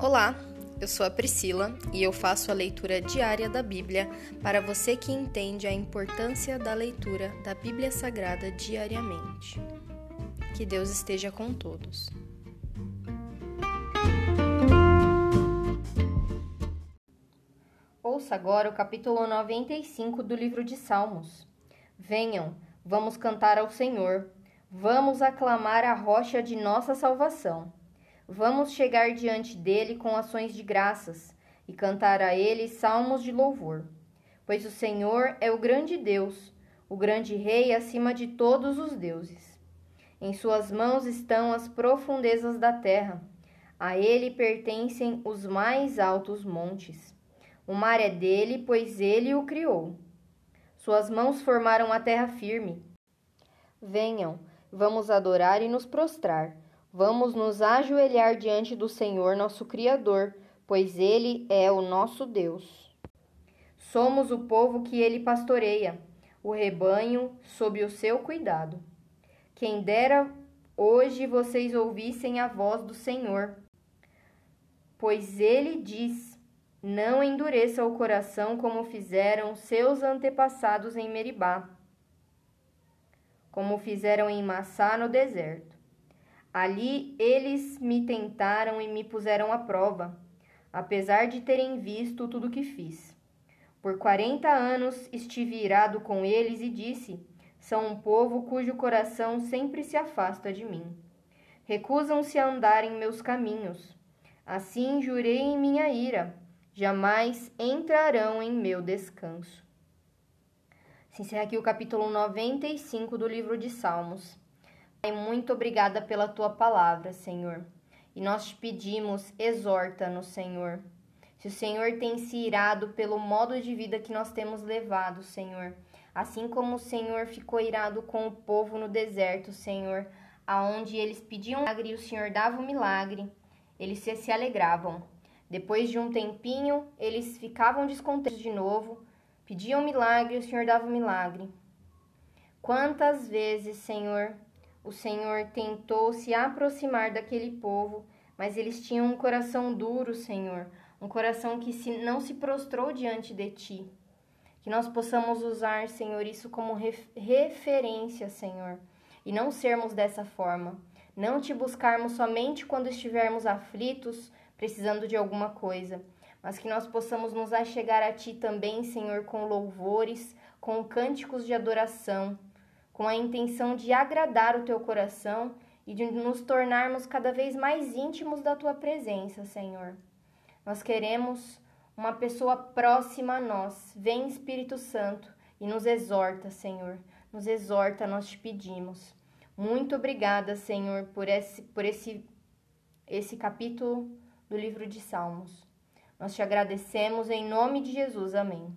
Olá, eu sou a Priscila e eu faço a leitura diária da Bíblia para você que entende a importância da leitura da Bíblia Sagrada diariamente. Que Deus esteja com todos. Ouça agora o capítulo 95 do livro de Salmos. Venham, vamos cantar ao Senhor, vamos aclamar a rocha de nossa salvação. Vamos chegar diante dele com ações de graças e cantar a ele salmos de louvor. Pois o Senhor é o grande Deus, o grande Rei acima de todos os deuses. Em suas mãos estão as profundezas da terra. A ele pertencem os mais altos montes. O mar é dele, pois ele o criou. Suas mãos formaram a terra firme. Venham, vamos adorar e nos prostrar Vamos nos ajoelhar diante do Senhor, nosso Criador, pois Ele é o nosso Deus. Somos o povo que Ele pastoreia, o rebanho sob o seu cuidado. Quem dera hoje vocês ouvissem a voz do Senhor. Pois Ele diz: Não endureça o coração como fizeram seus antepassados em Meribá, como fizeram em Massá no deserto Ali eles me tentaram e me puseram à prova, apesar de terem visto tudo o que fiz. Por quarenta anos estive irado com eles e disse: São um povo cujo coração sempre se afasta de mim. Recusam-se a andar em meus caminhos. Assim jurei em minha ira: jamais entrarão em meu descanso. Se encerra aqui o capítulo 95 do livro de Salmos. Pai, muito obrigada pela tua palavra, Senhor. E nós te pedimos, exorta-nos, Senhor. Se o Senhor tem se irado pelo modo de vida que nós temos levado, Senhor, assim como o Senhor ficou irado com o povo no deserto, Senhor, aonde eles pediam milagre e o Senhor dava o um milagre, eles se, se alegravam. Depois de um tempinho, eles ficavam descontentes de novo, pediam milagre e o Senhor dava o um milagre. Quantas vezes, Senhor, o Senhor tentou se aproximar daquele povo, mas eles tinham um coração duro, Senhor, um coração que se, não se prostrou diante de ti. Que nós possamos usar, Senhor, isso como referência, Senhor, e não sermos dessa forma. Não te buscarmos somente quando estivermos aflitos, precisando de alguma coisa, mas que nós possamos nos achegar a ti também, Senhor, com louvores, com cânticos de adoração com a intenção de agradar o teu coração e de nos tornarmos cada vez mais íntimos da tua presença, Senhor. Nós queremos uma pessoa próxima a nós. Vem, Espírito Santo, e nos exorta, Senhor. Nos exorta, nós te pedimos. Muito obrigada, Senhor, por esse, por esse, esse capítulo do livro de Salmos. Nós te agradecemos em nome de Jesus. Amém.